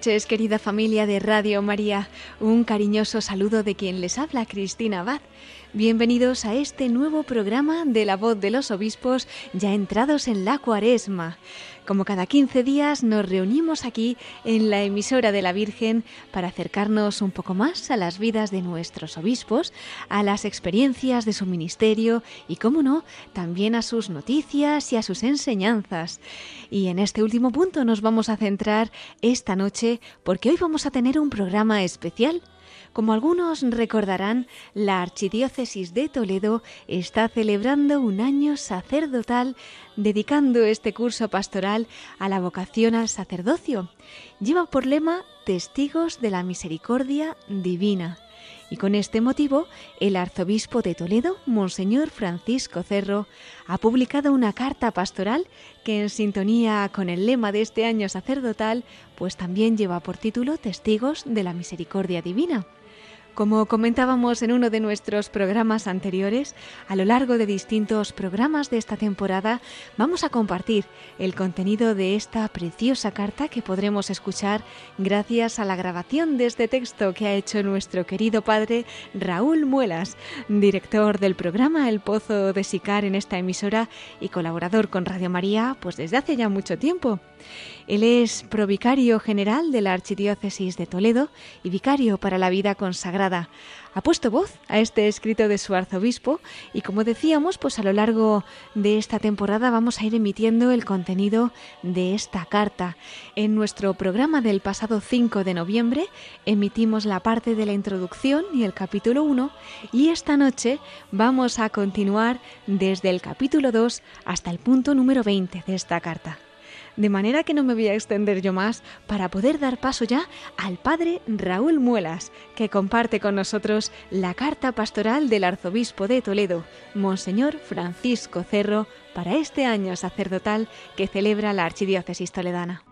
Noches, querida familia de Radio María. Un cariñoso saludo de quien les habla, Cristina Abad. Bienvenidos a este nuevo programa de la voz de los obispos ya entrados en la cuaresma. Como cada 15 días nos reunimos aquí en la emisora de la Virgen para acercarnos un poco más a las vidas de nuestros obispos, a las experiencias de su ministerio y, como no, también a sus noticias y a sus enseñanzas. Y en este último punto nos vamos a centrar esta noche porque hoy vamos a tener un programa especial. Como algunos recordarán, la Archidiócesis de Toledo está celebrando un año sacerdotal dedicando este curso pastoral a la vocación al sacerdocio. Lleva por lema Testigos de la Misericordia Divina. Y con este motivo, el arzobispo de Toledo, Monseñor Francisco Cerro, ha publicado una carta pastoral que en sintonía con el lema de este año sacerdotal, pues también lleva por título Testigos de la Misericordia Divina. Como comentábamos en uno de nuestros programas anteriores, a lo largo de distintos programas de esta temporada vamos a compartir el contenido de esta preciosa carta que podremos escuchar gracias a la grabación de este texto que ha hecho nuestro querido padre Raúl Muelas, director del programa El Pozo de Sicar en esta emisora y colaborador con Radio María pues desde hace ya mucho tiempo. Él es provicario general de la Archidiócesis de Toledo y vicario para la vida consagrada. Ha puesto voz a este escrito de su arzobispo y como decíamos, pues a lo largo de esta temporada vamos a ir emitiendo el contenido de esta carta. En nuestro programa del pasado 5 de noviembre emitimos la parte de la introducción y el capítulo 1 y esta noche vamos a continuar desde el capítulo 2 hasta el punto número 20 de esta carta de manera que no me voy a extender yo más para poder dar paso ya al padre Raúl Muelas, que comparte con nosotros la carta pastoral del arzobispo de Toledo, Monseñor Francisco Cerro, para este año sacerdotal que celebra la Archidiócesis Toledana.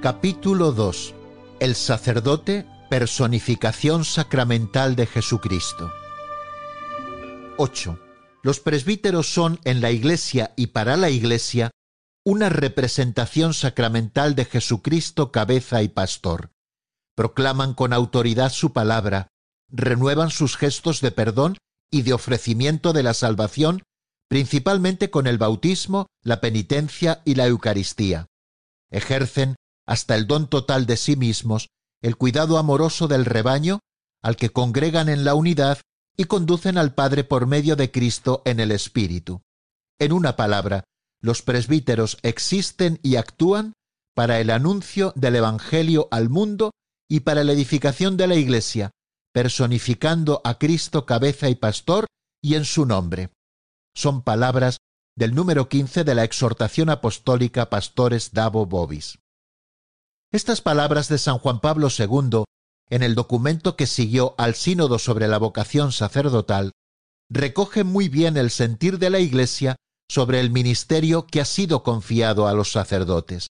Capítulo 2 El sacerdote, personificación sacramental de Jesucristo. 8. Los presbíteros son en la Iglesia y para la Iglesia una representación sacramental de Jesucristo cabeza y pastor. Proclaman con autoridad su palabra, renuevan sus gestos de perdón y de ofrecimiento de la salvación, principalmente con el bautismo, la penitencia y la Eucaristía. Ejercen, hasta el don total de sí mismos, el cuidado amoroso del rebaño, al que congregan en la unidad y conducen al Padre por medio de Cristo en el Espíritu. En una palabra, los presbíteros existen y actúan para el anuncio del Evangelio al mundo y para la edificación de la Iglesia, personificando a Cristo cabeza y pastor y en su nombre. Son palabras del número 15 de la exhortación apostólica Pastores Davo Bobis. Estas palabras de San Juan Pablo II en el documento que siguió al sínodo sobre la vocación sacerdotal, recoge muy bien el sentir de la Iglesia sobre el ministerio que ha sido confiado a los sacerdotes.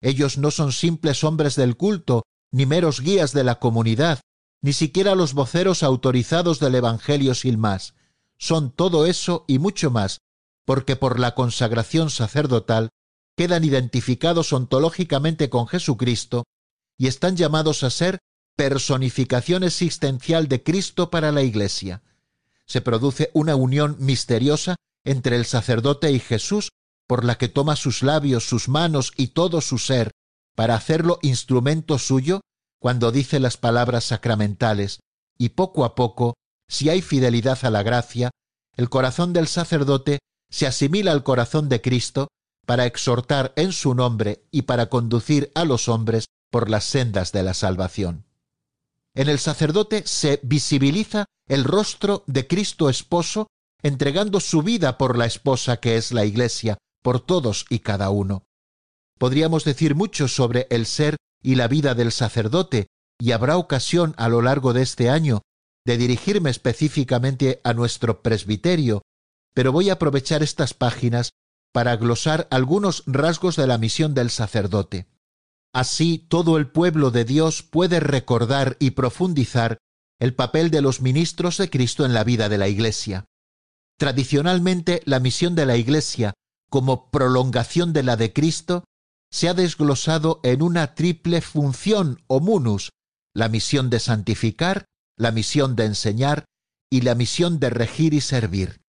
Ellos no son simples hombres del culto, ni meros guías de la comunidad, ni siquiera los voceros autorizados del Evangelio sin más. Son todo eso y mucho más, porque por la consagración sacerdotal quedan identificados ontológicamente con Jesucristo y están llamados a ser personificación existencial de Cristo para la Iglesia. Se produce una unión misteriosa entre el sacerdote y Jesús, por la que toma sus labios, sus manos y todo su ser para hacerlo instrumento suyo cuando dice las palabras sacramentales, y poco a poco, si hay fidelidad a la gracia, el corazón del sacerdote se asimila al corazón de Cristo para exhortar en su nombre y para conducir a los hombres por las sendas de la salvación. En el sacerdote se visibiliza el rostro de Cristo esposo entregando su vida por la esposa que es la Iglesia, por todos y cada uno. Podríamos decir mucho sobre el ser y la vida del sacerdote, y habrá ocasión a lo largo de este año de dirigirme específicamente a nuestro presbiterio, pero voy a aprovechar estas páginas para glosar algunos rasgos de la misión del sacerdote. Así todo el pueblo de Dios puede recordar y profundizar el papel de los ministros de Cristo en la vida de la Iglesia. Tradicionalmente la misión de la Iglesia, como prolongación de la de Cristo, se ha desglosado en una triple función o munus, la misión de santificar, la misión de enseñar y la misión de regir y servir.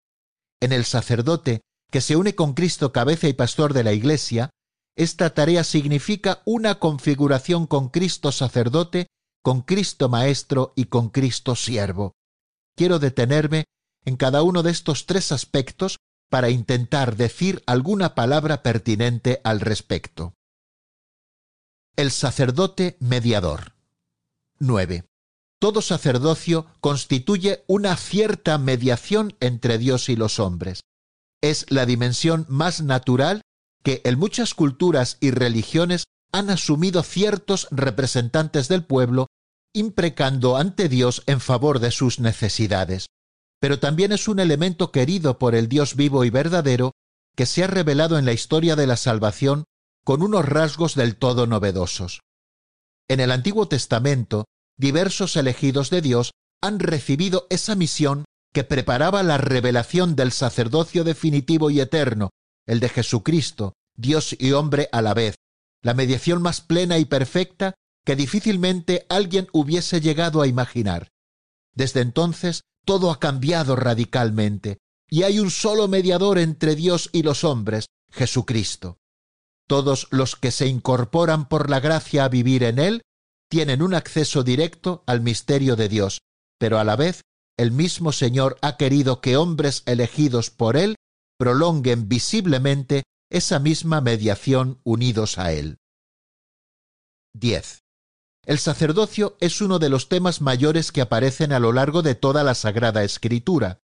En el sacerdote, que se une con Cristo cabeza y pastor de la Iglesia, esta tarea significa una configuración con Cristo sacerdote, con Cristo maestro y con Cristo siervo. Quiero detenerme en cada uno de estos tres aspectos para intentar decir alguna palabra pertinente al respecto. El sacerdote mediador. 9. Todo sacerdocio constituye una cierta mediación entre Dios y los hombres. Es la dimensión más natural que en muchas culturas y religiones han asumido ciertos representantes del pueblo, imprecando ante Dios en favor de sus necesidades pero también es un elemento querido por el Dios vivo y verdadero que se ha revelado en la historia de la salvación con unos rasgos del todo novedosos. En el Antiguo Testamento, diversos elegidos de Dios han recibido esa misión que preparaba la revelación del sacerdocio definitivo y eterno, el de Jesucristo, Dios y hombre a la vez, la mediación más plena y perfecta que difícilmente alguien hubiese llegado a imaginar. Desde entonces todo ha cambiado radicalmente y hay un solo mediador entre Dios y los hombres, Jesucristo. Todos los que se incorporan por la gracia a vivir en Él tienen un acceso directo al misterio de Dios, pero a la vez el mismo Señor ha querido que hombres elegidos por Él prolonguen visiblemente esa misma mediación unidos a Él. 10. El sacerdocio es uno de los temas mayores que aparecen a lo largo de toda la Sagrada Escritura.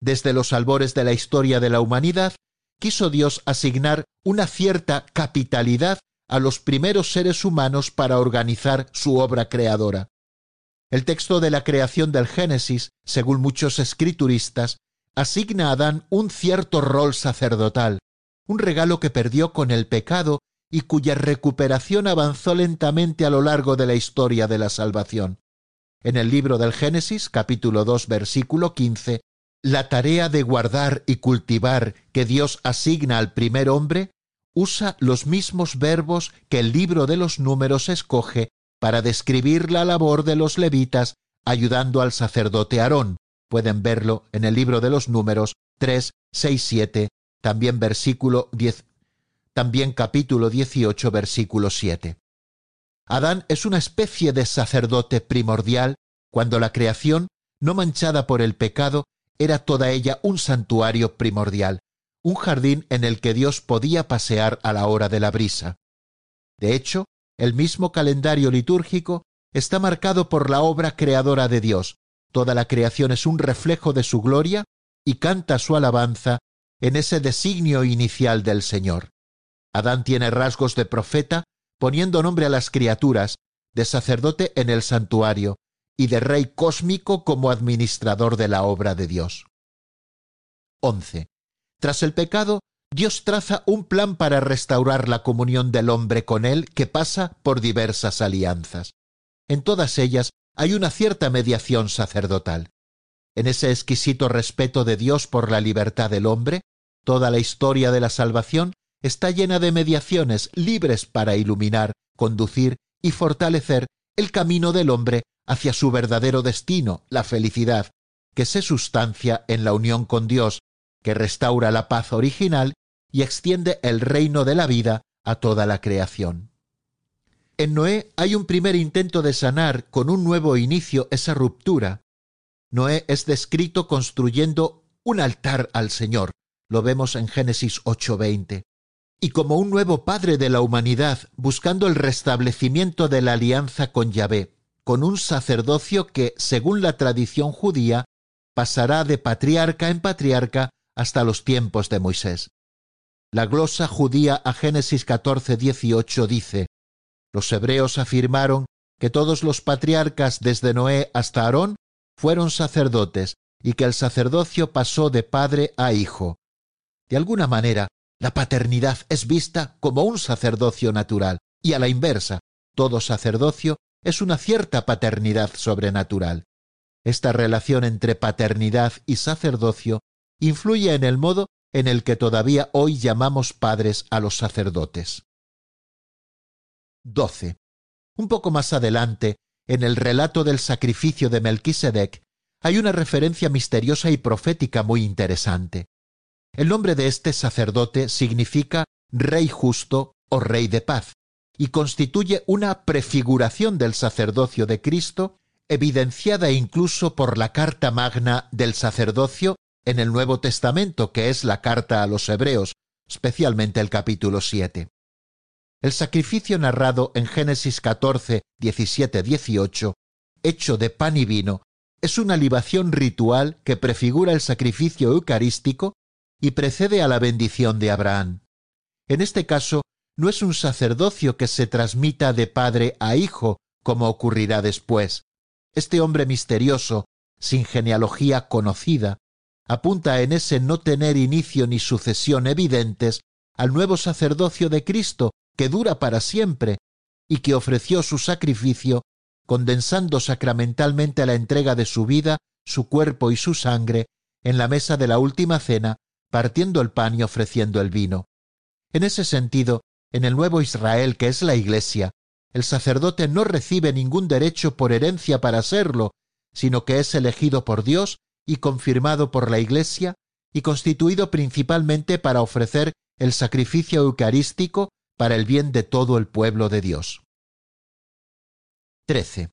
Desde los albores de la historia de la humanidad, quiso Dios asignar una cierta capitalidad a los primeros seres humanos para organizar su obra creadora. El texto de la creación del Génesis, según muchos escrituristas, asigna a Adán un cierto rol sacerdotal, un regalo que perdió con el pecado y cuya recuperación avanzó lentamente a lo largo de la historia de la salvación. En el libro del Génesis, capítulo 2, versículo 15, la tarea de guardar y cultivar que Dios asigna al primer hombre usa los mismos verbos que el libro de los números escoge para describir la labor de los levitas ayudando al sacerdote Aarón. Pueden verlo en el libro de los números 3, 6, 7, también versículo 10, también capítulo 18, versículo 7. Adán es una especie de sacerdote primordial cuando la creación, no manchada por el pecado, era toda ella un santuario primordial, un jardín en el que Dios podía pasear a la hora de la brisa. De hecho, el mismo calendario litúrgico está marcado por la obra creadora de Dios. Toda la creación es un reflejo de su gloria y canta su alabanza en ese designio inicial del Señor. Adán tiene rasgos de profeta, poniendo nombre a las criaturas, de sacerdote en el santuario y de rey cósmico como administrador de la obra de Dios. 11. Tras el pecado, Dios traza un plan para restaurar la comunión del hombre con él que pasa por diversas alianzas. En todas ellas hay una cierta mediación sacerdotal. En ese exquisito respeto de Dios por la libertad del hombre, toda la historia de la salvación está llena de mediaciones libres para iluminar, conducir y fortalecer el camino del hombre hacia su verdadero destino, la felicidad, que se sustancia en la unión con Dios, que restaura la paz original y extiende el reino de la vida a toda la creación. En Noé hay un primer intento de sanar con un nuevo inicio esa ruptura. Noé es descrito construyendo un altar al Señor. Lo vemos en Génesis 8:20 y como un nuevo padre de la humanidad, buscando el restablecimiento de la alianza con Yahvé, con un sacerdocio que, según la tradición judía, pasará de patriarca en patriarca hasta los tiempos de Moisés. La glosa judía a Génesis 14, 18 dice, Los hebreos afirmaron que todos los patriarcas desde Noé hasta Aarón fueron sacerdotes y que el sacerdocio pasó de padre a hijo. De alguna manera, la paternidad es vista como un sacerdocio natural y a la inversa, todo sacerdocio es una cierta paternidad sobrenatural. Esta relación entre paternidad y sacerdocio influye en el modo en el que todavía hoy llamamos padres a los sacerdotes. 12. Un poco más adelante, en el relato del sacrificio de Melquisedec, hay una referencia misteriosa y profética muy interesante. El nombre de este sacerdote significa rey justo o rey de paz, y constituye una prefiguración del sacerdocio de Cristo, evidenciada incluso por la carta magna del sacerdocio en el Nuevo Testamento, que es la carta a los Hebreos, especialmente el capítulo 7. El sacrificio narrado en Génesis 14, 17, 18, hecho de pan y vino, es una libación ritual que prefigura el sacrificio eucarístico y precede a la bendición de Abraham. En este caso, no es un sacerdocio que se transmita de padre a hijo, como ocurrirá después. Este hombre misterioso, sin genealogía conocida, apunta en ese no tener inicio ni sucesión evidentes al nuevo sacerdocio de Cristo que dura para siempre y que ofreció su sacrificio condensando sacramentalmente la entrega de su vida, su cuerpo y su sangre en la mesa de la última cena, partiendo el pan y ofreciendo el vino. En ese sentido, en el nuevo Israel que es la Iglesia, el sacerdote no recibe ningún derecho por herencia para serlo, sino que es elegido por Dios y confirmado por la Iglesia y constituido principalmente para ofrecer el sacrificio eucarístico para el bien de todo el pueblo de Dios. 13.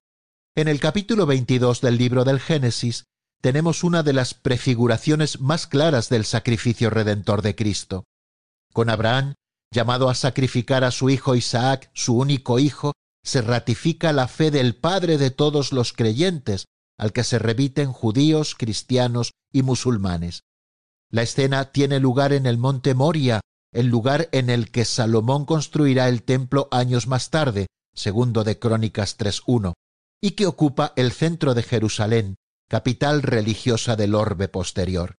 En el capítulo 22 del libro del Génesis tenemos una de las prefiguraciones más claras del sacrificio redentor de Cristo. Con Abraham, llamado a sacrificar a su hijo Isaac, su único hijo, se ratifica la fe del Padre de todos los creyentes, al que se remiten judíos, cristianos y musulmanes. La escena tiene lugar en el monte Moria, el lugar en el que Salomón construirá el templo años más tarde, segundo de Crónicas 3.1, y que ocupa el centro de Jerusalén, capital religiosa del orbe posterior.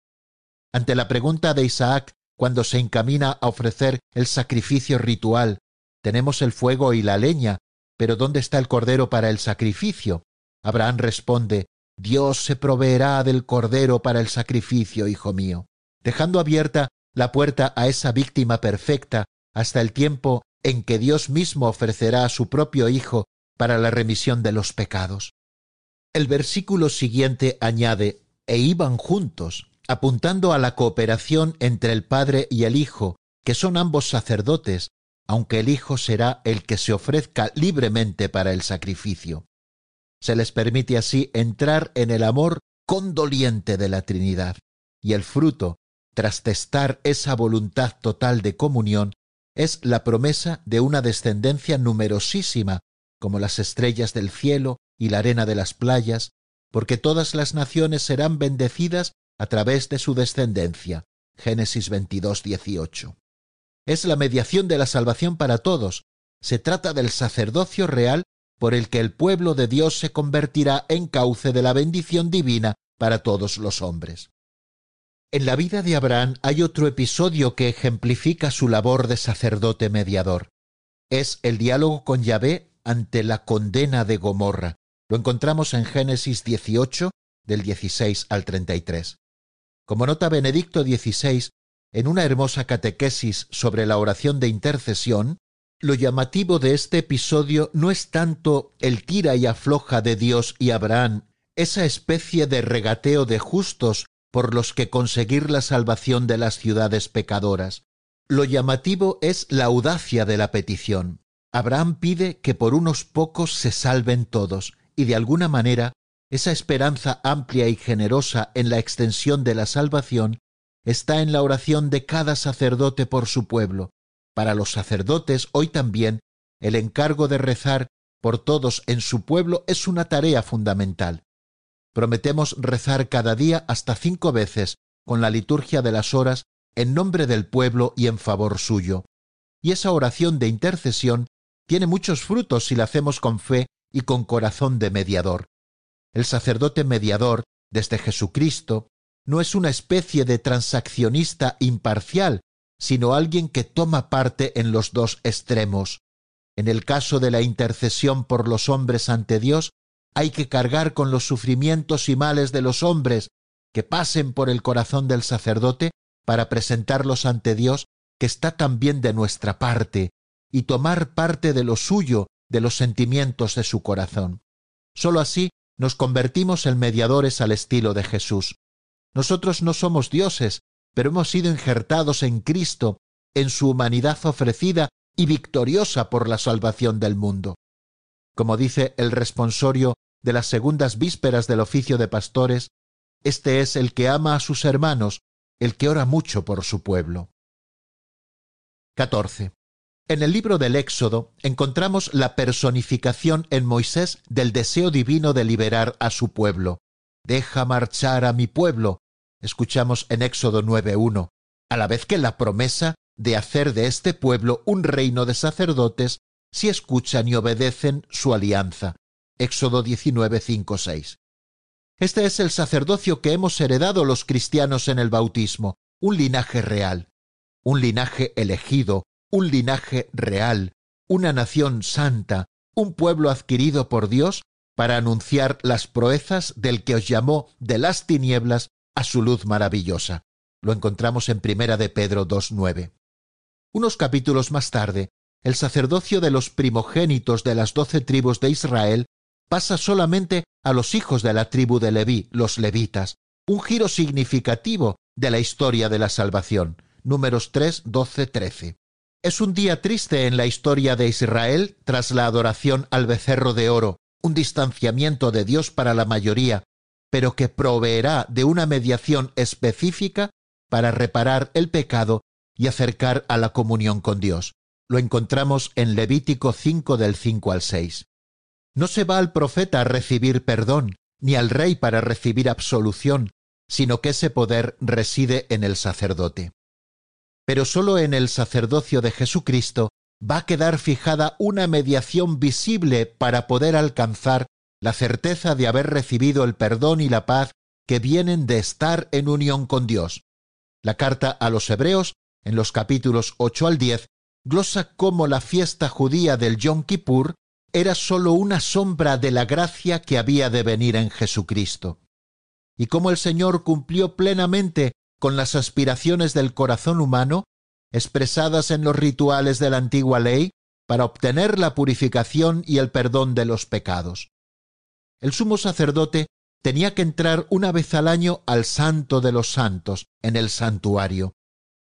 Ante la pregunta de Isaac, cuando se encamina a ofrecer el sacrificio ritual, tenemos el fuego y la leña, pero ¿dónde está el cordero para el sacrificio? Abraham responde, Dios se proveerá del cordero para el sacrificio, hijo mío, dejando abierta la puerta a esa víctima perfecta hasta el tiempo en que Dios mismo ofrecerá a su propio Hijo para la remisión de los pecados. El versículo siguiente añade, e iban juntos, apuntando a la cooperación entre el Padre y el Hijo, que son ambos sacerdotes, aunque el Hijo será el que se ofrezca libremente para el sacrificio. Se les permite así entrar en el amor condoliente de la Trinidad, y el fruto, tras testar esa voluntad total de comunión, es la promesa de una descendencia numerosísima, como las estrellas del cielo y la arena de las playas, porque todas las naciones serán bendecidas a través de su descendencia. Génesis 22, 18. Es la mediación de la salvación para todos. Se trata del sacerdocio real por el que el pueblo de Dios se convertirá en cauce de la bendición divina para todos los hombres. En la vida de Abraham hay otro episodio que ejemplifica su labor de sacerdote mediador. Es el diálogo con Yahvé ante la condena de Gomorra. Lo encontramos en Génesis 18, del 16 al 33. Como nota Benedicto XVI, en una hermosa catequesis sobre la oración de intercesión, lo llamativo de este episodio no es tanto el tira y afloja de Dios y Abraham, esa especie de regateo de justos por los que conseguir la salvación de las ciudades pecadoras. Lo llamativo es la audacia de la petición. Abraham pide que por unos pocos se salven todos, y de alguna manera esa esperanza amplia y generosa en la extensión de la salvación está en la oración de cada sacerdote por su pueblo. Para los sacerdotes hoy también el encargo de rezar por todos en su pueblo es una tarea fundamental. Prometemos rezar cada día hasta cinco veces con la liturgia de las horas en nombre del pueblo y en favor suyo. Y esa oración de intercesión tiene muchos frutos si la hacemos con fe y con corazón de mediador. El sacerdote mediador, desde Jesucristo, no es una especie de transaccionista imparcial, sino alguien que toma parte en los dos extremos. En el caso de la intercesión por los hombres ante Dios, hay que cargar con los sufrimientos y males de los hombres que pasen por el corazón del sacerdote para presentarlos ante Dios, que está también de nuestra parte, y tomar parte de lo suyo, de los sentimientos de su corazón. Sólo así nos convertimos en mediadores al estilo de Jesús. Nosotros no somos dioses, pero hemos sido injertados en Cristo, en su humanidad ofrecida y victoriosa por la salvación del mundo. Como dice el responsorio de las segundas vísperas del oficio de pastores, este es el que ama a sus hermanos, el que ora mucho por su pueblo. 14. En el libro del Éxodo encontramos la personificación en Moisés del deseo divino de liberar a su pueblo. Deja marchar a mi pueblo, escuchamos en Éxodo 9.1, a la vez que la promesa de hacer de este pueblo un reino de sacerdotes si escuchan y obedecen su alianza. Éxodo 19.5.6. Este es el sacerdocio que hemos heredado los cristianos en el bautismo, un linaje real, un linaje elegido, un linaje real, una nación santa, un pueblo adquirido por Dios para anunciar las proezas del que os llamó de las tinieblas a su luz maravillosa. Lo encontramos en Primera de Pedro 2.9. Unos capítulos más tarde, el sacerdocio de los primogénitos de las doce tribus de Israel pasa solamente a los hijos de la tribu de Leví, los levitas, un giro significativo de la historia de la salvación. Números 3, 12, 13. Es un día triste en la historia de Israel tras la adoración al becerro de oro, un distanciamiento de Dios para la mayoría, pero que proveerá de una mediación específica para reparar el pecado y acercar a la comunión con Dios. Lo encontramos en Levítico 5 del 5 al 6. No se va al profeta a recibir perdón, ni al rey para recibir absolución, sino que ese poder reside en el sacerdote. Pero sólo en el sacerdocio de Jesucristo va a quedar fijada una mediación visible para poder alcanzar la certeza de haber recibido el perdón y la paz que vienen de estar en unión con Dios. La carta a los Hebreos, en los capítulos 8 al 10, glosa cómo la fiesta judía del Yom Kippur era sólo una sombra de la gracia que había de venir en Jesucristo, y cómo el Señor cumplió plenamente con las aspiraciones del corazón humano, expresadas en los rituales de la antigua ley, para obtener la purificación y el perdón de los pecados el sumo sacerdote tenía que entrar una vez al año al santo de los santos, en el santuario.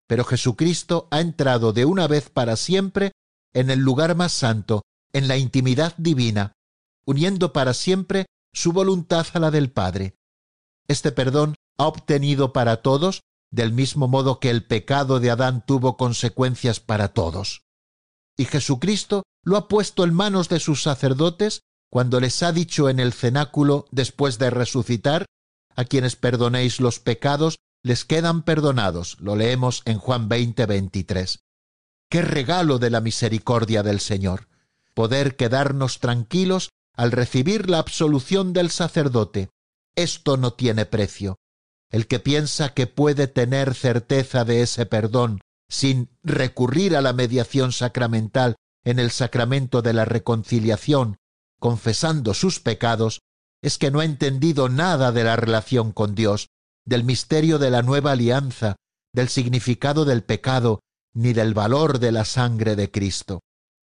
Pero Jesucristo ha entrado de una vez para siempre en el lugar más santo, en la intimidad divina, uniendo para siempre su voluntad a la del Padre. Este perdón ha obtenido para todos, del mismo modo que el pecado de Adán tuvo consecuencias para todos. Y Jesucristo lo ha puesto en manos de sus sacerdotes cuando les ha dicho en el cenáculo después de resucitar, a quienes perdonéis los pecados, les quedan perdonados. Lo leemos en Juan 20, 23. Qué regalo de la misericordia del Señor, poder quedarnos tranquilos al recibir la absolución del sacerdote. Esto no tiene precio. El que piensa que puede tener certeza de ese perdón sin recurrir a la mediación sacramental en el sacramento de la reconciliación confesando sus pecados, es que no ha entendido nada de la relación con Dios, del misterio de la nueva alianza, del significado del pecado, ni del valor de la sangre de Cristo.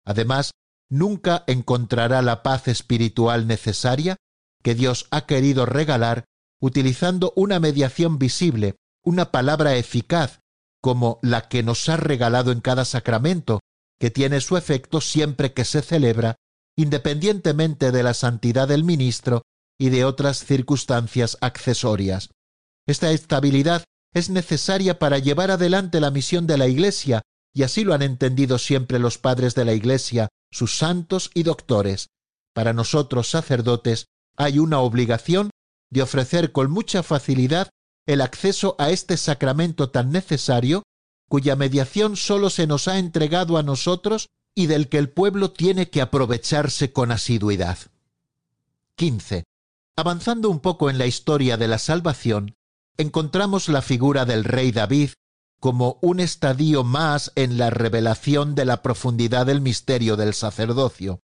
Además, nunca encontrará la paz espiritual necesaria que Dios ha querido regalar utilizando una mediación visible, una palabra eficaz, como la que nos ha regalado en cada sacramento, que tiene su efecto siempre que se celebra independientemente de la santidad del ministro y de otras circunstancias accesorias. Esta estabilidad es necesaria para llevar adelante la misión de la Iglesia, y así lo han entendido siempre los padres de la Iglesia, sus santos y doctores. Para nosotros sacerdotes hay una obligación de ofrecer con mucha facilidad el acceso a este sacramento tan necesario, cuya mediación sólo se nos ha entregado a nosotros y del que el pueblo tiene que aprovecharse con asiduidad. 15. Avanzando un poco en la historia de la salvación, encontramos la figura del rey David como un estadio más en la revelación de la profundidad del misterio del sacerdocio.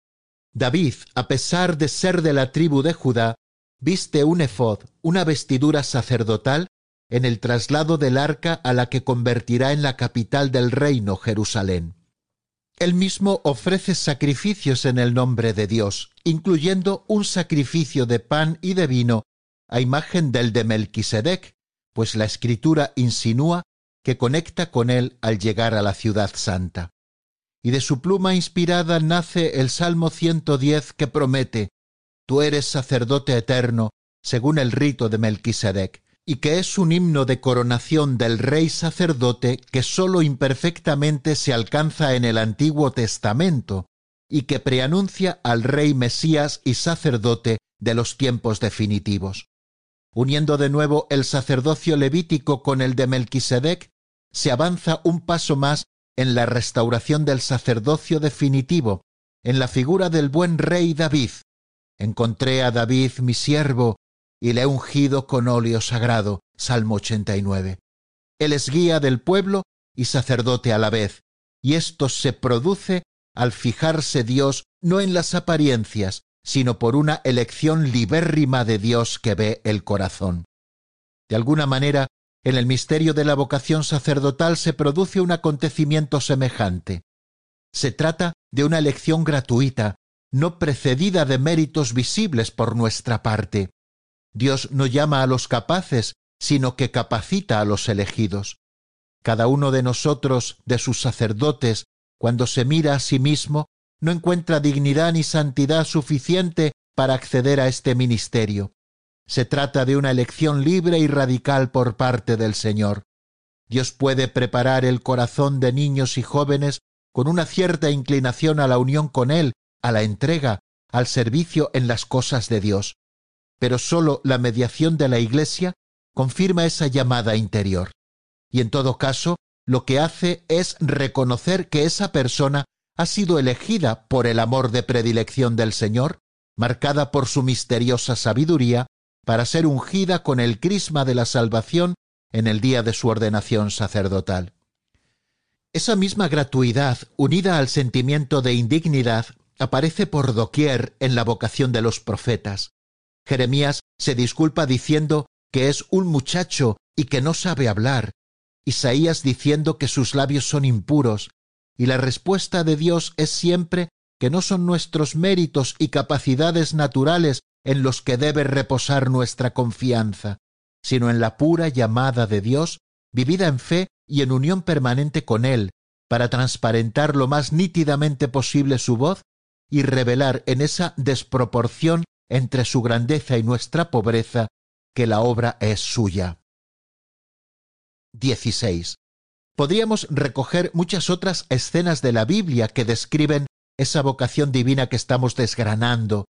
David, a pesar de ser de la tribu de Judá, viste un efod, una vestidura sacerdotal, en el traslado del arca a la que convertirá en la capital del reino Jerusalén. Él mismo ofrece sacrificios en el nombre de Dios, incluyendo un sacrificio de pan y de vino a imagen del de Melquisedec, pues la escritura insinúa que conecta con él al llegar a la ciudad santa. Y de su pluma inspirada nace el Salmo 110 que promete, Tú eres sacerdote eterno, según el rito de Melquisedec y que es un himno de coronación del rey sacerdote que sólo imperfectamente se alcanza en el Antiguo Testamento, y que preanuncia al rey Mesías y sacerdote de los tiempos definitivos. Uniendo de nuevo el sacerdocio levítico con el de Melquisedec, se avanza un paso más en la restauración del sacerdocio definitivo, en la figura del buen rey David. Encontré a David mi siervo, y le he ungido con óleo sagrado. Salmo 89. Él es guía del pueblo y sacerdote a la vez, y esto se produce al fijarse Dios no en las apariencias, sino por una elección libérrima de Dios que ve el corazón. De alguna manera, en el misterio de la vocación sacerdotal se produce un acontecimiento semejante. Se trata de una elección gratuita, no precedida de méritos visibles por nuestra parte. Dios no llama a los capaces, sino que capacita a los elegidos. Cada uno de nosotros, de sus sacerdotes, cuando se mira a sí mismo, no encuentra dignidad ni santidad suficiente para acceder a este ministerio. Se trata de una elección libre y radical por parte del Señor. Dios puede preparar el corazón de niños y jóvenes con una cierta inclinación a la unión con Él, a la entrega, al servicio en las cosas de Dios pero sólo la mediación de la Iglesia confirma esa llamada interior. Y en todo caso, lo que hace es reconocer que esa persona ha sido elegida por el amor de predilección del Señor, marcada por su misteriosa sabiduría, para ser ungida con el crisma de la salvación en el día de su ordenación sacerdotal. Esa misma gratuidad, unida al sentimiento de indignidad, aparece por doquier en la vocación de los profetas. Jeremías se disculpa diciendo que es un muchacho y que no sabe hablar, Isaías diciendo que sus labios son impuros, y la respuesta de Dios es siempre que no son nuestros méritos y capacidades naturales en los que debe reposar nuestra confianza, sino en la pura llamada de Dios, vivida en fe y en unión permanente con Él, para transparentar lo más nítidamente posible su voz y revelar en esa desproporción entre su grandeza y nuestra pobreza, que la obra es suya. 16. Podríamos recoger muchas otras escenas de la Biblia que describen esa vocación divina que estamos desgranando,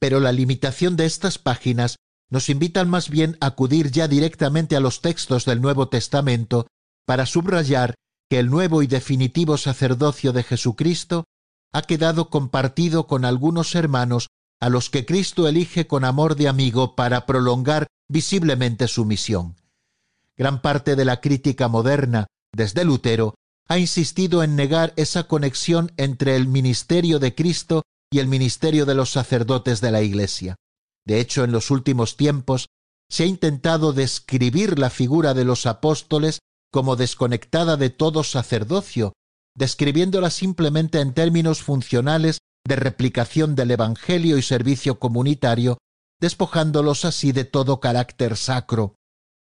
pero la limitación de estas páginas nos invitan más bien a acudir ya directamente a los textos del Nuevo Testamento para subrayar que el nuevo y definitivo sacerdocio de Jesucristo ha quedado compartido con algunos hermanos a los que Cristo elige con amor de amigo para prolongar visiblemente su misión. Gran parte de la crítica moderna, desde Lutero, ha insistido en negar esa conexión entre el ministerio de Cristo y el ministerio de los sacerdotes de la Iglesia. De hecho, en los últimos tiempos se ha intentado describir la figura de los apóstoles como desconectada de todo sacerdocio, describiéndola simplemente en términos funcionales de replicación del Evangelio y servicio comunitario, despojándolos así de todo carácter sacro.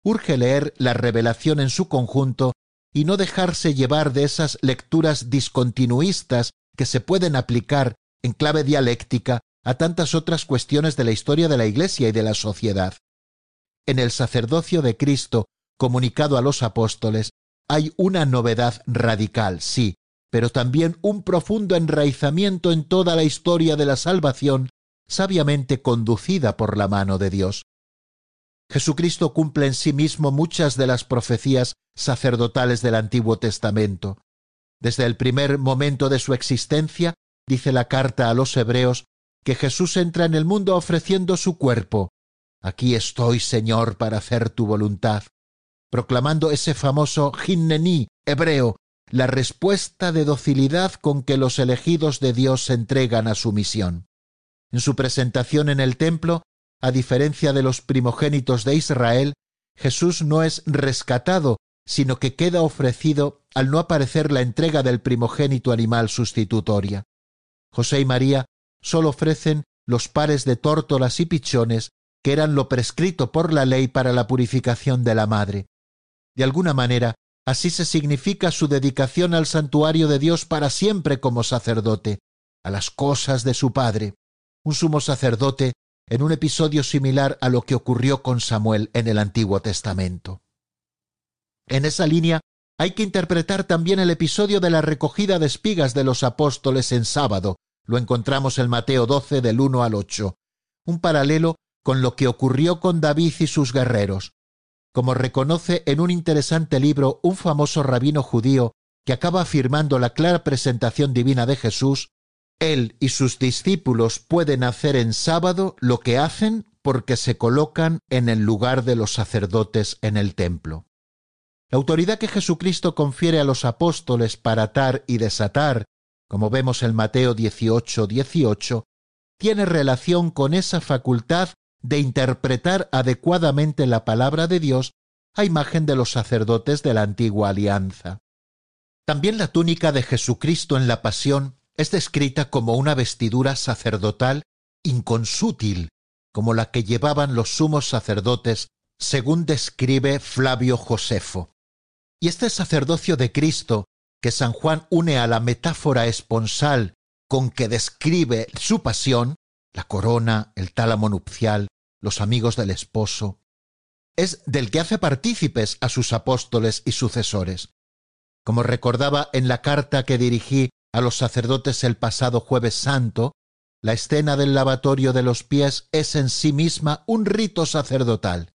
Urge leer la revelación en su conjunto y no dejarse llevar de esas lecturas discontinuistas que se pueden aplicar en clave dialéctica a tantas otras cuestiones de la historia de la Iglesia y de la sociedad. En el sacerdocio de Cristo, comunicado a los apóstoles, hay una novedad radical, sí, pero también un profundo enraizamiento en toda la historia de la salvación, sabiamente conducida por la mano de Dios. Jesucristo cumple en sí mismo muchas de las profecías sacerdotales del Antiguo Testamento. Desde el primer momento de su existencia, dice la carta a los hebreos, que Jesús entra en el mundo ofreciendo su cuerpo. Aquí estoy, Señor, para hacer tu voluntad, proclamando ese famoso Hinnení hebreo, la respuesta de docilidad con que los elegidos de Dios se entregan a su misión. En su presentación en el templo, a diferencia de los primogénitos de Israel, Jesús no es rescatado, sino que queda ofrecido al no aparecer la entrega del primogénito animal sustitutoria. José y María sólo ofrecen los pares de tórtolas y pichones que eran lo prescrito por la ley para la purificación de la madre. De alguna manera, así se significa su dedicación al santuario de Dios para siempre como sacerdote, a las cosas de su Padre, un sumo sacerdote en un episodio similar a lo que ocurrió con Samuel en el Antiguo Testamento. En esa línea hay que interpretar también el episodio de la recogida de espigas de los apóstoles en sábado, lo encontramos en Mateo 12 del 1 al 8, un paralelo con lo que ocurrió con David y sus guerreros. Como reconoce en un interesante libro un famoso rabino judío que acaba afirmando la clara presentación divina de Jesús, él y sus discípulos pueden hacer en sábado lo que hacen porque se colocan en el lugar de los sacerdotes en el templo. La autoridad que Jesucristo confiere a los apóstoles para atar y desatar, como vemos en Mateo 18, 18, tiene relación con esa facultad de interpretar adecuadamente la palabra de Dios a imagen de los sacerdotes de la antigua alianza. También la túnica de Jesucristo en la pasión es descrita como una vestidura sacerdotal inconsútil, como la que llevaban los sumos sacerdotes, según describe Flavio Josefo. Y este sacerdocio de Cristo, que San Juan une a la metáfora esponsal con que describe su pasión, la corona, el tálamo nupcial, los amigos del esposo, es del que hace partícipes a sus apóstoles y sucesores. Como recordaba en la carta que dirigí a los sacerdotes el pasado jueves santo, la escena del lavatorio de los pies es en sí misma un rito sacerdotal,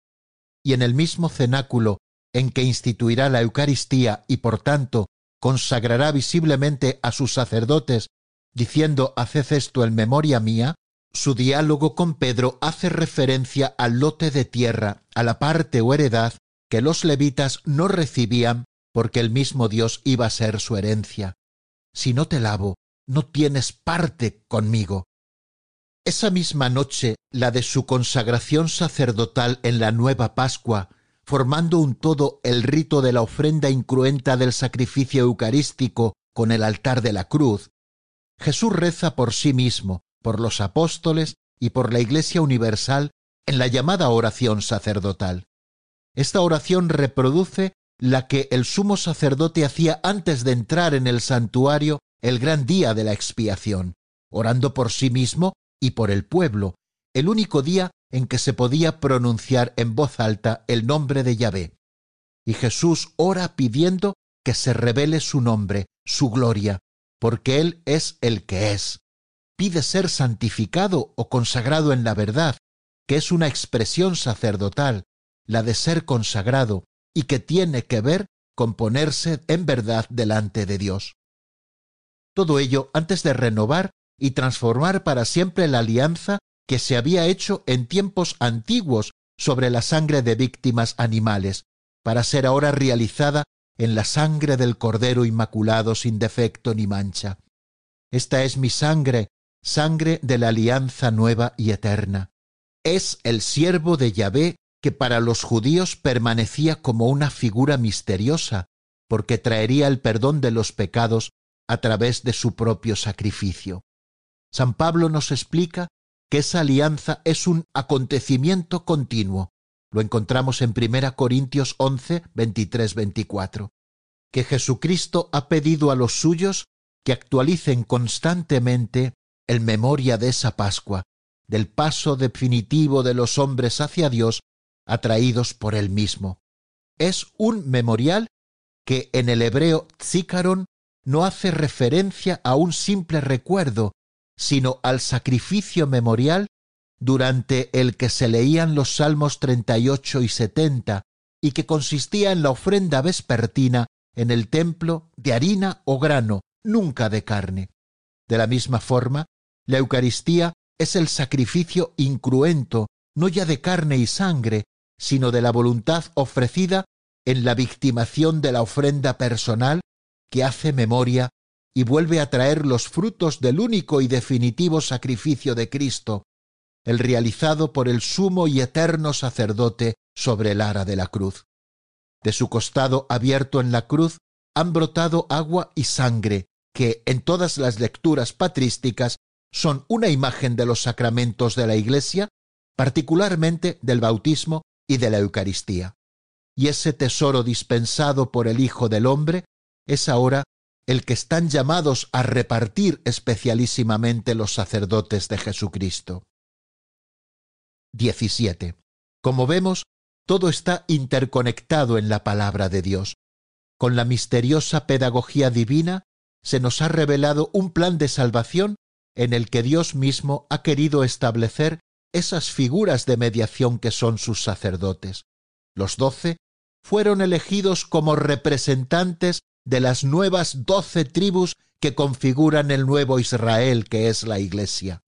y en el mismo cenáculo en que instituirá la Eucaristía y por tanto consagrará visiblemente a sus sacerdotes, diciendo Haced esto en memoria mía, su diálogo con Pedro hace referencia al lote de tierra, a la parte o heredad que los levitas no recibían porque el mismo Dios iba a ser su herencia. Si no te lavo, no tienes parte conmigo. Esa misma noche, la de su consagración sacerdotal en la nueva Pascua, formando un todo el rito de la ofrenda incruenta del sacrificio eucarístico con el altar de la cruz, Jesús reza por sí mismo, por los apóstoles y por la Iglesia universal en la llamada oración sacerdotal. Esta oración reproduce la que el sumo sacerdote hacía antes de entrar en el santuario el gran día de la expiación, orando por sí mismo y por el pueblo, el único día en que se podía pronunciar en voz alta el nombre de Yahvé. Y Jesús ora pidiendo que se revele su nombre, su gloria, porque Él es el que es. Pide ser santificado o consagrado en la verdad, que es una expresión sacerdotal, la de ser consagrado, y que tiene que ver con ponerse en verdad delante de Dios. Todo ello antes de renovar y transformar para siempre la alianza que se había hecho en tiempos antiguos sobre la sangre de víctimas animales, para ser ahora realizada en la sangre del Cordero Inmaculado sin defecto ni mancha. Esta es mi sangre, sangre de la alianza nueva y eterna. Es el siervo de Yahvé que para los judíos permanecía como una figura misteriosa, porque traería el perdón de los pecados a través de su propio sacrificio. San Pablo nos explica que esa alianza es un acontecimiento continuo. Lo encontramos en 1 Corintios 11, 23, 24. Que Jesucristo ha pedido a los suyos que actualicen constantemente el memoria de esa Pascua, del paso definitivo de los hombres hacia Dios atraídos por él mismo. Es un memorial que en el hebreo tzícaron no hace referencia a un simple recuerdo, sino al sacrificio memorial durante el que se leían los Salmos 38 y 70 y que consistía en la ofrenda vespertina en el templo de harina o grano, nunca de carne. De la misma forma, la Eucaristía es el sacrificio incruento, no ya de carne y sangre, sino de la voluntad ofrecida en la victimación de la ofrenda personal que hace memoria y vuelve a traer los frutos del único y definitivo sacrificio de Cristo, el realizado por el sumo y eterno sacerdote sobre el ara de la cruz. De su costado abierto en la cruz han brotado agua y sangre, que en todas las lecturas patrísticas son una imagen de los sacramentos de la Iglesia, particularmente del bautismo y de la Eucaristía. Y ese tesoro dispensado por el Hijo del Hombre es ahora el que están llamados a repartir especialísimamente los sacerdotes de Jesucristo. 17. Como vemos, todo está interconectado en la palabra de Dios. Con la misteriosa pedagogía divina se nos ha revelado un plan de salvación en el que Dios mismo ha querido establecer esas figuras de mediación que son sus sacerdotes. Los doce fueron elegidos como representantes de las nuevas doce tribus que configuran el nuevo Israel que es la Iglesia.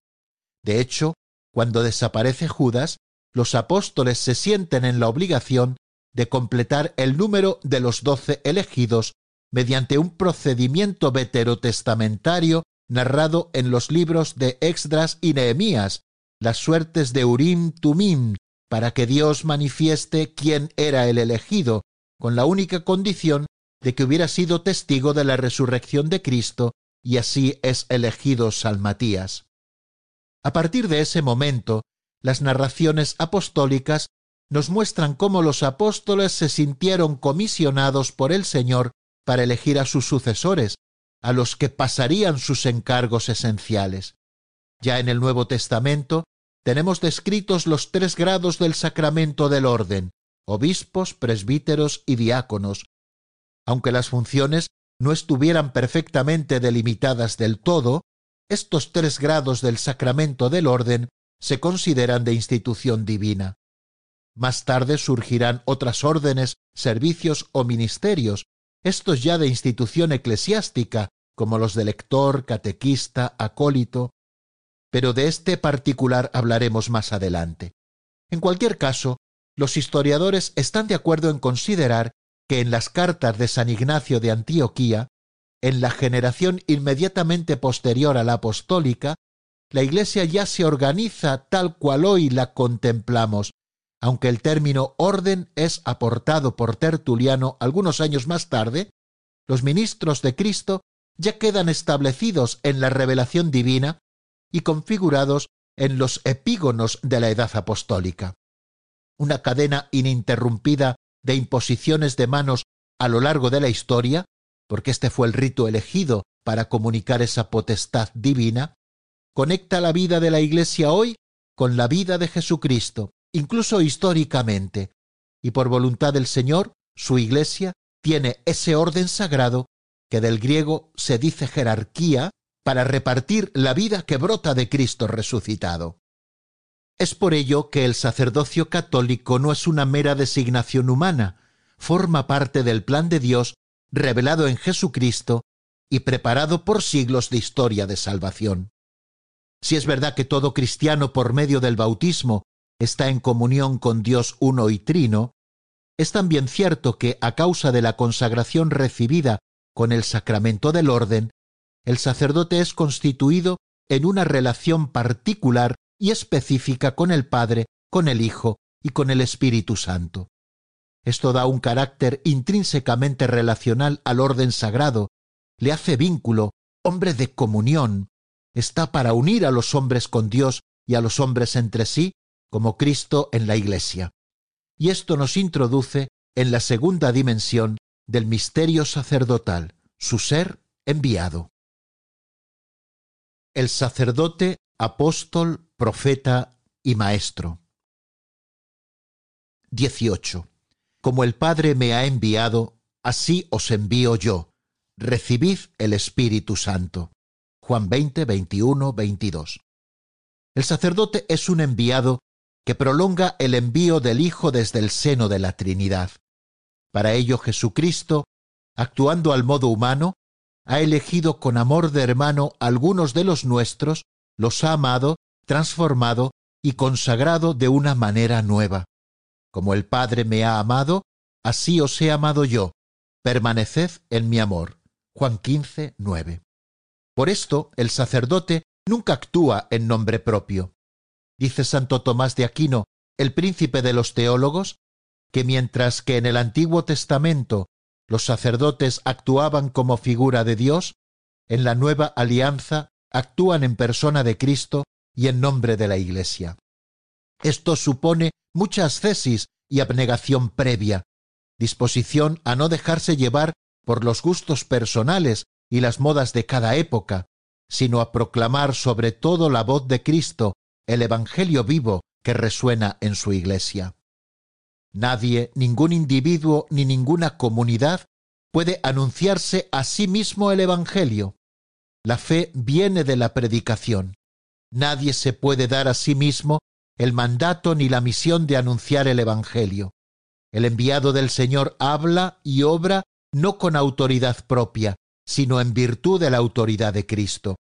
De hecho, cuando desaparece Judas, los apóstoles se sienten en la obligación de completar el número de los doce elegidos mediante un procedimiento veterotestamentario narrado en los libros de Exdras y Nehemías, las suertes de Urim Tumim, para que Dios manifieste quién era el elegido, con la única condición de que hubiera sido testigo de la resurrección de Cristo, y así es elegido Salmatías. A partir de ese momento, las narraciones apostólicas nos muestran cómo los apóstoles se sintieron comisionados por el Señor para elegir a sus sucesores, a los que pasarían sus encargos esenciales. Ya en el Nuevo Testamento tenemos descritos los tres grados del sacramento del orden, obispos, presbíteros y diáconos. Aunque las funciones no estuvieran perfectamente delimitadas del todo, estos tres grados del sacramento del orden se consideran de institución divina. Más tarde surgirán otras órdenes, servicios o ministerios, estos ya de institución eclesiástica, como los de lector, catequista, acólito, pero de este particular hablaremos más adelante. En cualquier caso, los historiadores están de acuerdo en considerar que en las cartas de San Ignacio de Antioquía, en la generación inmediatamente posterior a la apostólica, la Iglesia ya se organiza tal cual hoy la contemplamos, aunque el término orden es aportado por Tertuliano algunos años más tarde, los ministros de Cristo ya quedan establecidos en la revelación divina y configurados en los epígonos de la edad apostólica. Una cadena ininterrumpida de imposiciones de manos a lo largo de la historia, porque este fue el rito elegido para comunicar esa potestad divina, conecta la vida de la Iglesia hoy con la vida de Jesucristo, incluso históricamente, y por voluntad del Señor, su Iglesia tiene ese orden sagrado que del griego se dice jerarquía para repartir la vida que brota de Cristo resucitado. Es por ello que el sacerdocio católico no es una mera designación humana, forma parte del plan de Dios revelado en Jesucristo y preparado por siglos de historia de salvación. Si es verdad que todo cristiano por medio del bautismo está en comunión con Dios uno y trino, es también cierto que a causa de la consagración recibida con el sacramento del orden, el sacerdote es constituido en una relación particular y específica con el Padre, con el Hijo y con el Espíritu Santo. Esto da un carácter intrínsecamente relacional al orden sagrado, le hace vínculo, hombre de comunión, está para unir a los hombres con Dios y a los hombres entre sí, como Cristo en la Iglesia. Y esto nos introduce en la segunda dimensión del misterio sacerdotal, su ser enviado. El sacerdote, apóstol, profeta y maestro. 18. Como el Padre me ha enviado, así os envío yo. Recibid el Espíritu Santo. Juan 20, 21, 22. El sacerdote es un enviado que prolonga el envío del Hijo desde el seno de la Trinidad. Para ello Jesucristo, actuando al modo humano, ha elegido con amor de hermano algunos de los nuestros, los ha amado, transformado y consagrado de una manera nueva. Como el Padre me ha amado, así os he amado yo. Permaneced en mi amor. Juan 15, 9. Por esto el sacerdote nunca actúa en nombre propio. Dice Santo Tomás de Aquino, el príncipe de los teólogos, que mientras que en el Antiguo Testamento los sacerdotes actuaban como figura de Dios, en la nueva alianza actúan en persona de Cristo y en nombre de la Iglesia. Esto supone mucha ascesis y abnegación previa, disposición a no dejarse llevar por los gustos personales y las modas de cada época, sino a proclamar sobre todo la voz de Cristo, el Evangelio vivo que resuena en su Iglesia. Nadie, ningún individuo ni ninguna comunidad puede anunciarse a sí mismo el Evangelio. La fe viene de la predicación. Nadie se puede dar a sí mismo el mandato ni la misión de anunciar el Evangelio. El enviado del Señor habla y obra no con autoridad propia, sino en virtud de la autoridad de Cristo.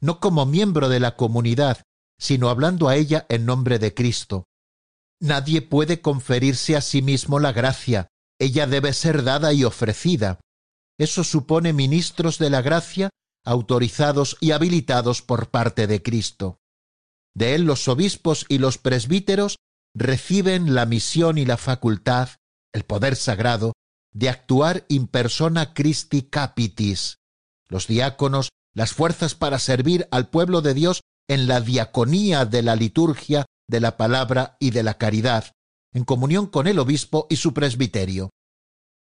No como miembro de la comunidad, sino hablando a ella en nombre de Cristo. Nadie puede conferirse a sí mismo la gracia, ella debe ser dada y ofrecida. Eso supone ministros de la gracia autorizados y habilitados por parte de Cristo. De él los obispos y los presbíteros reciben la misión y la facultad, el poder sagrado, de actuar in persona Christi capitis. Los diáconos, las fuerzas para servir al pueblo de Dios en la diaconía de la liturgia, de la palabra y de la caridad, en comunión con el obispo y su presbiterio.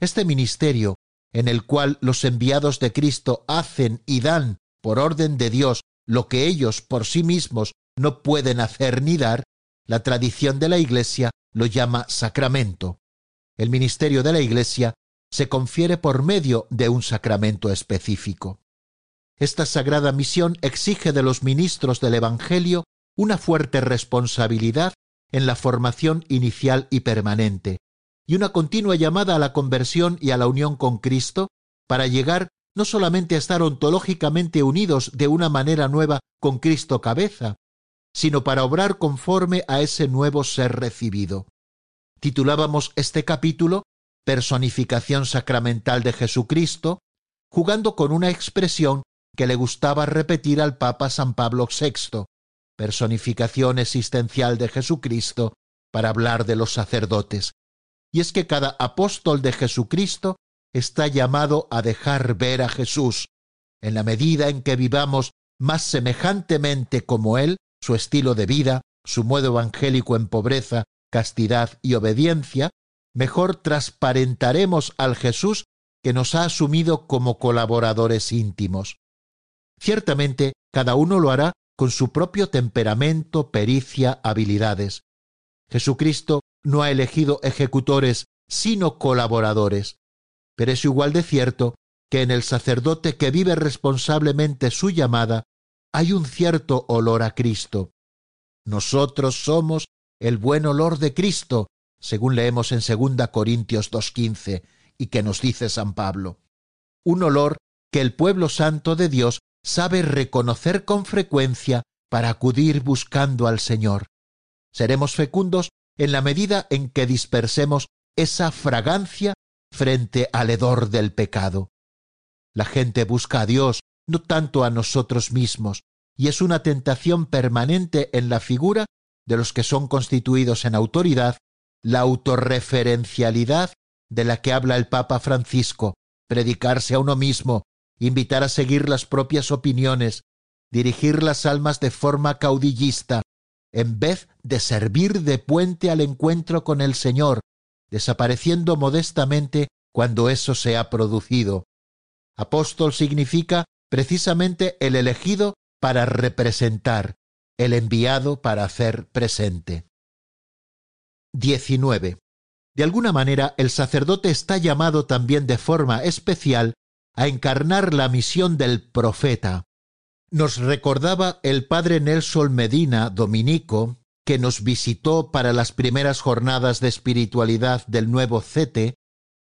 Este ministerio en el cual los enviados de Cristo hacen y dan por orden de Dios lo que ellos por sí mismos no pueden hacer ni dar, la tradición de la Iglesia lo llama sacramento. El ministerio de la Iglesia se confiere por medio de un sacramento específico. Esta sagrada misión exige de los ministros del Evangelio una fuerte responsabilidad en la formación inicial y permanente, y una continua llamada a la conversión y a la unión con Cristo para llegar no solamente a estar ontológicamente unidos de una manera nueva con Cristo cabeza, sino para obrar conforme a ese nuevo ser recibido. Titulábamos este capítulo Personificación sacramental de Jesucristo, jugando con una expresión que le gustaba repetir al Papa San Pablo VI, personificación existencial de Jesucristo, para hablar de los sacerdotes y es que cada apóstol de Jesucristo está llamado a dejar ver a Jesús. En la medida en que vivamos más semejantemente como Él, su estilo de vida, su modo evangélico en pobreza, castidad y obediencia, mejor transparentaremos al Jesús que nos ha asumido como colaboradores íntimos. Ciertamente, cada uno lo hará con su propio temperamento, pericia, habilidades. Jesucristo no ha elegido ejecutores, sino colaboradores. Pero es igual de cierto que en el sacerdote que vive responsablemente su llamada hay un cierto olor a Cristo. Nosotros somos el buen olor de Cristo, según leemos en 2 Corintios 2.15 y que nos dice San Pablo. Un olor que el pueblo santo de Dios sabe reconocer con frecuencia para acudir buscando al Señor. Seremos fecundos en la medida en que dispersemos esa fragancia frente al hedor del pecado. La gente busca a Dios, no tanto a nosotros mismos, y es una tentación permanente en la figura de los que son constituidos en autoridad, la autorreferencialidad de la que habla el Papa Francisco, predicarse a uno mismo, invitar a seguir las propias opiniones, dirigir las almas de forma caudillista, en vez de servir de puente al encuentro con el Señor, desapareciendo modestamente cuando eso se ha producido. Apóstol significa precisamente el elegido para representar, el enviado para hacer presente. 19. De alguna manera, el sacerdote está llamado también de forma especial a encarnar la misión del profeta. Nos recordaba el padre Nelson Medina, dominico, que nos visitó para las primeras jornadas de espiritualidad del nuevo CETE,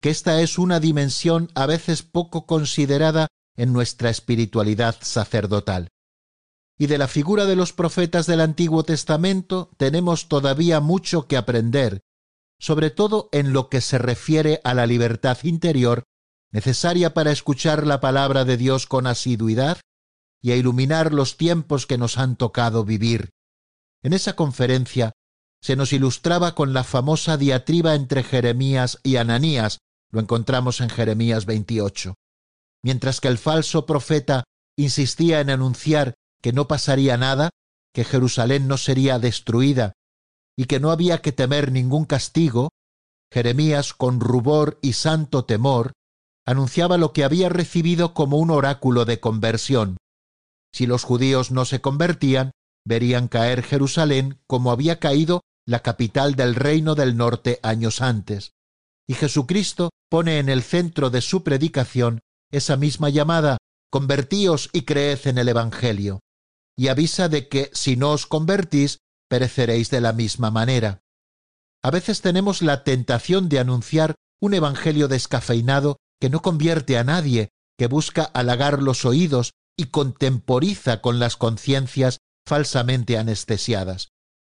que esta es una dimensión a veces poco considerada en nuestra espiritualidad sacerdotal. Y de la figura de los profetas del Antiguo Testamento tenemos todavía mucho que aprender, sobre todo en lo que se refiere a la libertad interior necesaria para escuchar la palabra de Dios con asiduidad y a iluminar los tiempos que nos han tocado vivir. En esa conferencia se nos ilustraba con la famosa diatriba entre Jeremías y Ananías, lo encontramos en Jeremías 28. Mientras que el falso profeta insistía en anunciar que no pasaría nada, que Jerusalén no sería destruida y que no había que temer ningún castigo, Jeremías, con rubor y santo temor, anunciaba lo que había recibido como un oráculo de conversión. Si los judíos no se convertían, verían caer Jerusalén como había caído la capital del reino del norte años antes. Y Jesucristo pone en el centro de su predicación esa misma llamada Convertíos y creed en el Evangelio, y avisa de que si no os convertís, pereceréis de la misma manera. A veces tenemos la tentación de anunciar un Evangelio descafeinado que no convierte a nadie, que busca halagar los oídos y contemporiza con las conciencias falsamente anestesiadas.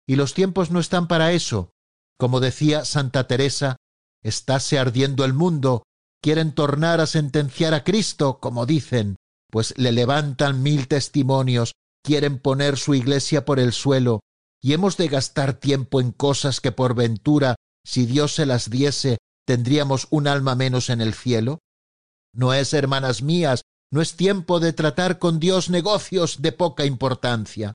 Y los tiempos no están para eso. Como decía Santa Teresa, estáse ardiendo el mundo, quieren tornar a sentenciar a Cristo, como dicen, pues le levantan mil testimonios, quieren poner su iglesia por el suelo, y hemos de gastar tiempo en cosas que por ventura, si Dios se las diese, tendríamos un alma menos en el cielo? No es, hermanas mías, no es tiempo de tratar con Dios negocios de poca importancia.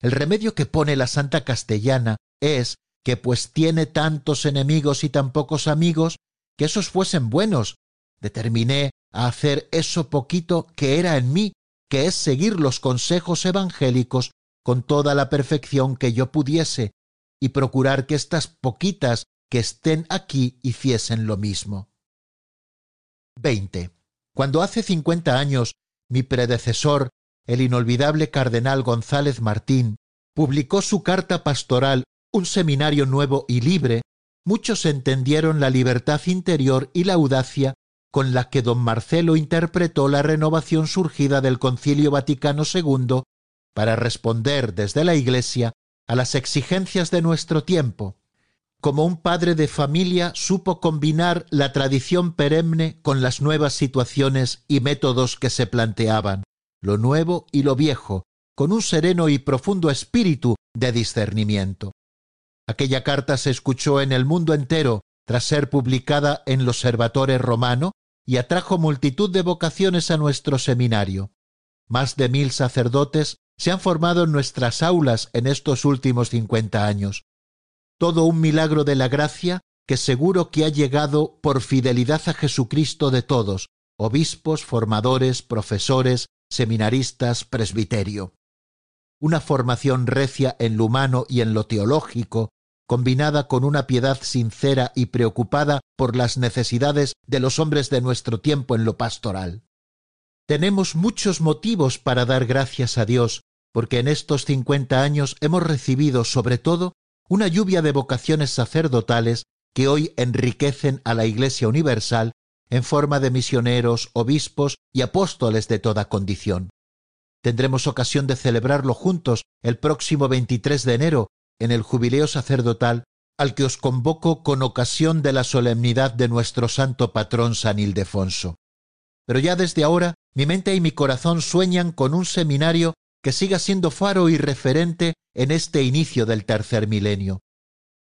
El remedio que pone la Santa Castellana es que pues tiene tantos enemigos y tan pocos amigos, que esos fuesen buenos. Determiné a hacer eso poquito que era en mí, que es seguir los consejos evangélicos con toda la perfección que yo pudiese, y procurar que estas poquitas que estén aquí hiciesen lo mismo. 20. Cuando hace cincuenta años mi predecesor, el inolvidable cardenal González Martín, publicó su carta pastoral Un seminario nuevo y libre, muchos entendieron la libertad interior y la audacia con la que don Marcelo interpretó la renovación surgida del Concilio Vaticano II para responder desde la Iglesia a las exigencias de nuestro tiempo, como un padre de familia supo combinar la tradición perenne con las nuevas situaciones y métodos que se planteaban, lo nuevo y lo viejo, con un sereno y profundo espíritu de discernimiento. Aquella carta se escuchó en el mundo entero tras ser publicada en l'Osservatore romano y atrajo multitud de vocaciones a nuestro seminario. Más de mil sacerdotes se han formado en nuestras aulas en estos últimos cincuenta años todo un milagro de la gracia que seguro que ha llegado por fidelidad a Jesucristo de todos, obispos, formadores, profesores, seminaristas, presbiterio. Una formación recia en lo humano y en lo teológico, combinada con una piedad sincera y preocupada por las necesidades de los hombres de nuestro tiempo en lo pastoral. Tenemos muchos motivos para dar gracias a Dios, porque en estos cincuenta años hemos recibido sobre todo una lluvia de vocaciones sacerdotales que hoy enriquecen a la Iglesia Universal en forma de misioneros, obispos y apóstoles de toda condición. Tendremos ocasión de celebrarlo juntos el próximo 23 de enero en el jubileo sacerdotal al que os convoco con ocasión de la solemnidad de nuestro santo patrón San Ildefonso. Pero ya desde ahora mi mente y mi corazón sueñan con un seminario que siga siendo faro y referente en este inicio del tercer milenio.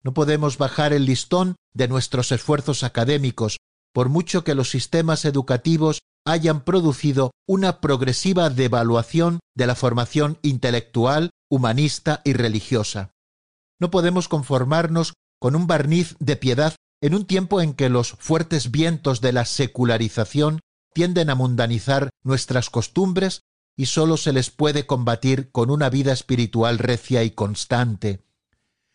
No podemos bajar el listón de nuestros esfuerzos académicos, por mucho que los sistemas educativos hayan producido una progresiva devaluación de la formación intelectual, humanista y religiosa. No podemos conformarnos con un barniz de piedad en un tiempo en que los fuertes vientos de la secularización tienden a mundanizar nuestras costumbres y sólo se les puede combatir con una vida espiritual recia y constante.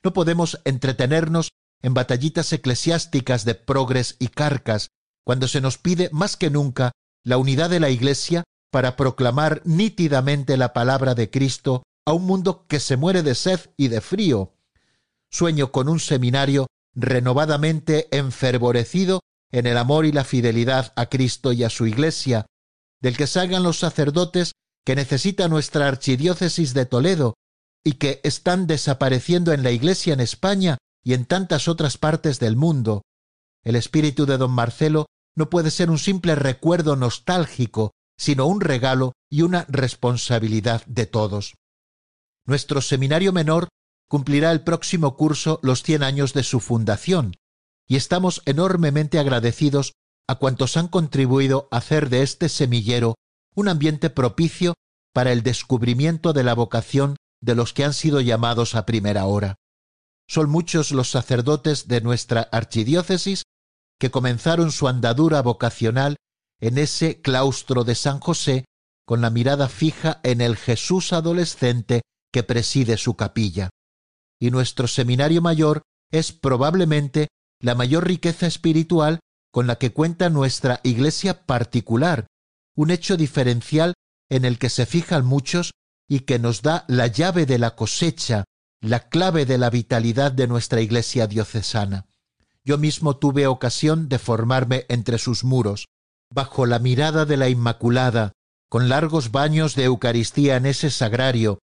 No podemos entretenernos en batallitas eclesiásticas de progres y carcas, cuando se nos pide más que nunca la unidad de la Iglesia para proclamar nítidamente la palabra de Cristo a un mundo que se muere de sed y de frío. Sueño con un seminario renovadamente enfervorecido en el amor y la fidelidad a Cristo y a su Iglesia, del que salgan los sacerdotes que necesita nuestra archidiócesis de Toledo y que están desapareciendo en la Iglesia en España y en tantas otras partes del mundo. El espíritu de don Marcelo no puede ser un simple recuerdo nostálgico, sino un regalo y una responsabilidad de todos. Nuestro seminario menor cumplirá el próximo curso los cien años de su fundación, y estamos enormemente agradecidos a cuantos han contribuido a hacer de este semillero un ambiente propicio para el descubrimiento de la vocación de los que han sido llamados a primera hora. Son muchos los sacerdotes de nuestra archidiócesis que comenzaron su andadura vocacional en ese claustro de San José con la mirada fija en el Jesús adolescente que preside su capilla. Y nuestro seminario mayor es probablemente la mayor riqueza espiritual con la que cuenta nuestra iglesia particular, un hecho diferencial en el que se fijan muchos y que nos da la llave de la cosecha, la clave de la vitalidad de nuestra iglesia diocesana. Yo mismo tuve ocasión de formarme entre sus muros, bajo la mirada de la Inmaculada, con largos baños de Eucaristía en ese sagrario,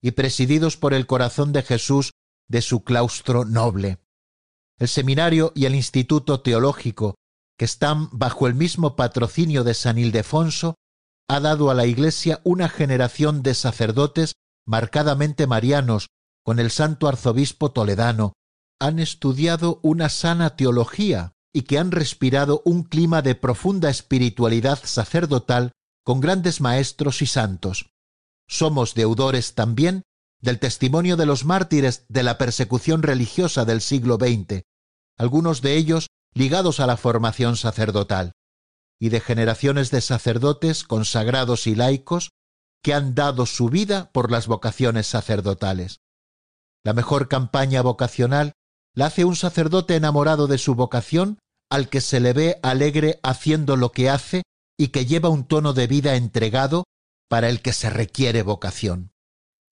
y presididos por el corazón de Jesús de su claustro noble. El seminario y el instituto teológico, están bajo el mismo patrocinio de San Ildefonso, ha dado a la Iglesia una generación de sacerdotes marcadamente marianos, con el santo arzobispo toledano, han estudiado una sana teología y que han respirado un clima de profunda espiritualidad sacerdotal con grandes maestros y santos. Somos deudores también del testimonio de los mártires de la persecución religiosa del siglo XX, algunos de ellos ligados a la formación sacerdotal, y de generaciones de sacerdotes consagrados y laicos que han dado su vida por las vocaciones sacerdotales. La mejor campaña vocacional la hace un sacerdote enamorado de su vocación, al que se le ve alegre haciendo lo que hace y que lleva un tono de vida entregado para el que se requiere vocación.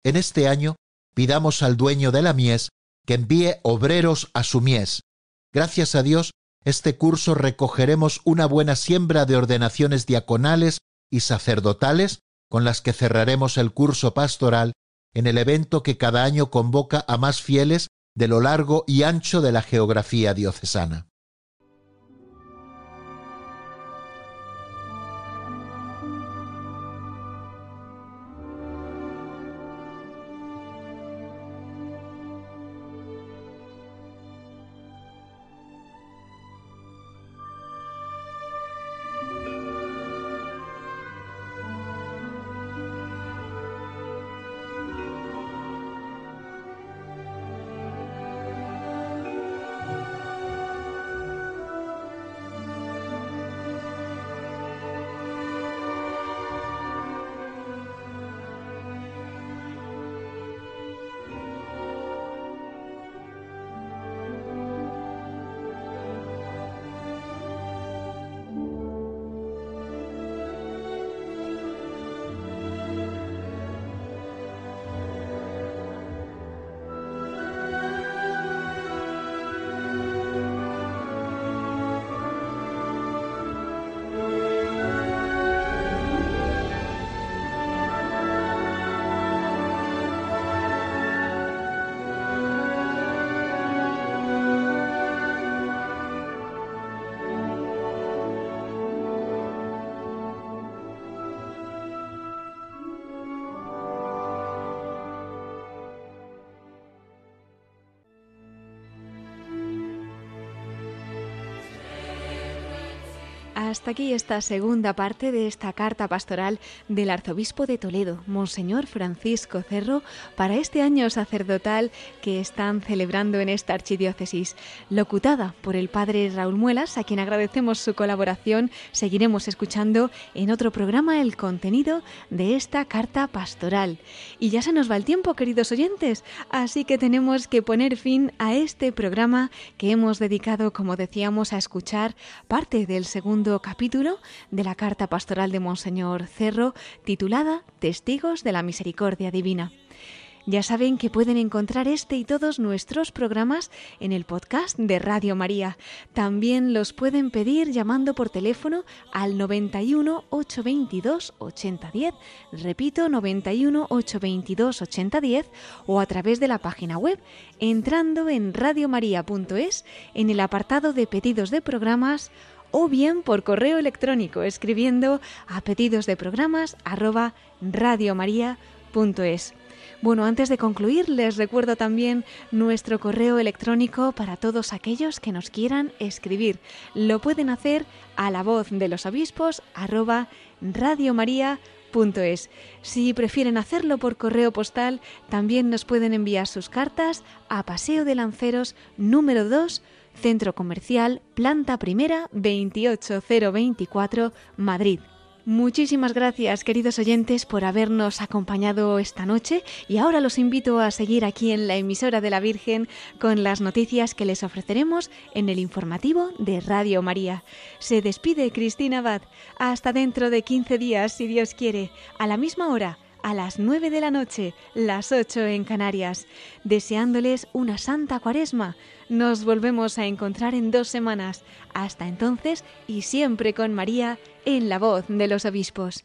En este año pidamos al dueño de la mies que envíe obreros a su mies. Gracias a Dios, este curso recogeremos una buena siembra de ordenaciones diaconales y sacerdotales con las que cerraremos el curso pastoral en el evento que cada año convoca a más fieles de lo largo y ancho de la geografía diocesana. Hasta aquí esta segunda parte de esta carta pastoral del arzobispo de Toledo, Monseñor Francisco Cerro, para este año sacerdotal que están celebrando en esta archidiócesis. Locutada por el padre Raúl Muelas, a quien agradecemos su colaboración, seguiremos escuchando en otro programa el contenido de esta carta pastoral. Y ya se nos va el tiempo, queridos oyentes, así que tenemos que poner fin a este programa que hemos dedicado, como decíamos, a escuchar parte del segundo capítulo de la carta pastoral de Monseñor Cerro titulada Testigos de la Misericordia Divina. Ya saben que pueden encontrar este y todos nuestros programas en el podcast de Radio María. También los pueden pedir llamando por teléfono al 91 822 8010. Repito, 91 822 8010 o a través de la página web entrando en radiomaria.es en el apartado de pedidos de programas o bien por correo electrónico escribiendo a pedidos de programas arroba. Bueno, antes de concluir, les recuerdo también nuestro correo electrónico para todos aquellos que nos quieran escribir. Lo pueden hacer a la voz de los obispos arroba radiomaria.es. Si prefieren hacerlo por correo postal, también nos pueden enviar sus cartas a Paseo de Lanceros número 2, Centro Comercial, Planta Primera, 28024, Madrid. Muchísimas gracias, queridos oyentes, por habernos acompañado esta noche y ahora los invito a seguir aquí en la emisora de la Virgen con las noticias que les ofreceremos en el informativo de Radio María. Se despide Cristina Abad. Hasta dentro de 15 días, si Dios quiere, a la misma hora a las 9 de la noche, las 8 en Canarias, deseándoles una santa cuaresma. Nos volvemos a encontrar en dos semanas. Hasta entonces y siempre con María en la voz de los obispos.